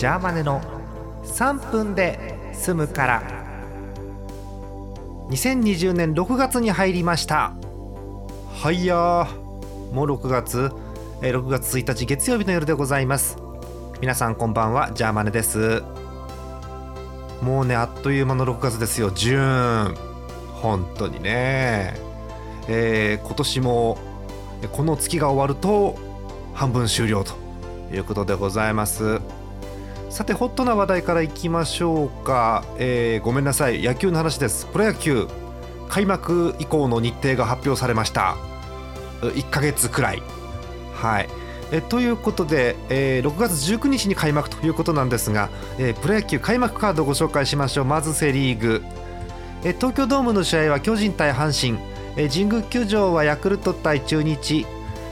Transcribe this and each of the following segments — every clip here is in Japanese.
ジャーマネの3分で済むから。2020年6月に入りました。はいやー。もう6月。え6月1日月曜日の夜でございます。皆さんこんばんは。ジャーマネです。もうねあっという間の6月ですよ。ジューン。本当にね。えー今年もえこの月が終わると半分終了ということでございます。さてホットな話題からいきましょうか、えーごめんなさい。野球の話です。プロ野球開幕以降の日程が発表されました。1ヶ月くらい。はい。えということで、えー6月19日に開幕ということなんですが、えープロ野球開幕カードをご紹介しましょう。まずセ・リーグ、えー東京ドームの試合は巨人対阪神、えー神宮球場はヤクルト対中日。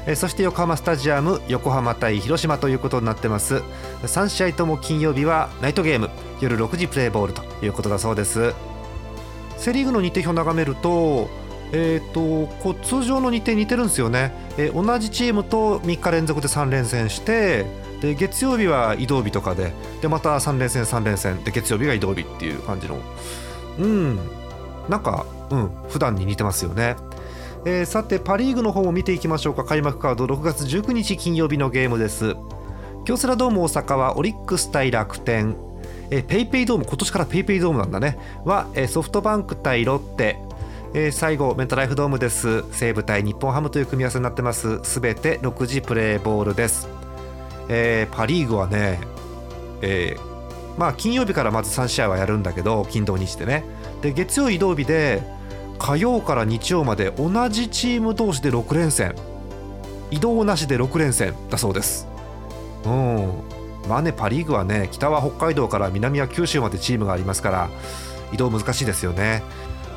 えそして横浜スタジアム横浜対広島ということになってます。3試合とも金曜日はナイトゲーム夜6時プレーボールということだそうです。セ・リーグの日程表を眺めるとえー、とこう通常の日程に似てるんですよね、えー同じチームと3日連続で3連戦してで月曜日は移動日とかででまた3連戦3連戦で月曜日が移動日っていう感じの。うん。なんかうん。普段に似てますよね。えーさてパ・リーグの方も見ていきましょうか。開幕カード6月19日金曜日のゲームです。京セラドーム大阪はオリックス対楽天。えペイペイドーム今年からペイペイドームなんだね。は、えーソフトバンク対ロッテ。えー最後メンタライフドームです。西武対日本ハムという組み合わせになってます。すべて6時プレーボールです、えーパ・リーグはね、えーまあ金曜日からまず3試合はやるんだけど金土日でね。で月曜移動日で火曜から日曜まで同じチーム同士で6連戦。移動なしで6連戦だそうです。うん。まあねパ・リーグはね北は北海道から南は九州までチームがありますから移動難しいですよね。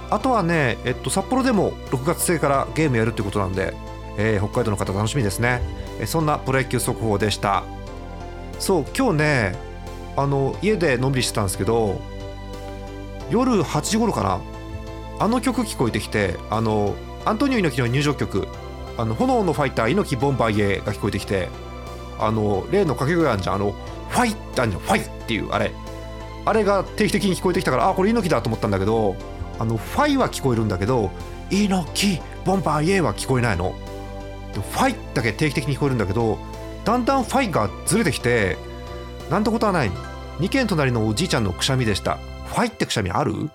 あとはね、えっと、札幌でも6月末からゲームやるってことなんで、えー北海道の方楽しみですね。えそんなプロ野球速報でした。そう今日ねあの家でのんびりしてたんですけど夜8時頃かなあの曲聞こえてきてあのアントニオ猪木の入場曲「あの炎のファイター猪木ボンバイエ」が聞こえてきてあの例の掛け声あんじゃんあのファイってあんじゃんファイっていうあれ。あれが定期的に聞こえてきたからあこれ猪木だと思ったんだけどあのファイは聞こえるんだけど猪木ボンバーイエーは聞こえないの。ファイだけ定期的に聞こえるんだけどだんだんファイがずれてきてなんてことはない。2軒隣のおじいちゃんのくしゃみでした。ファイってくしゃみある？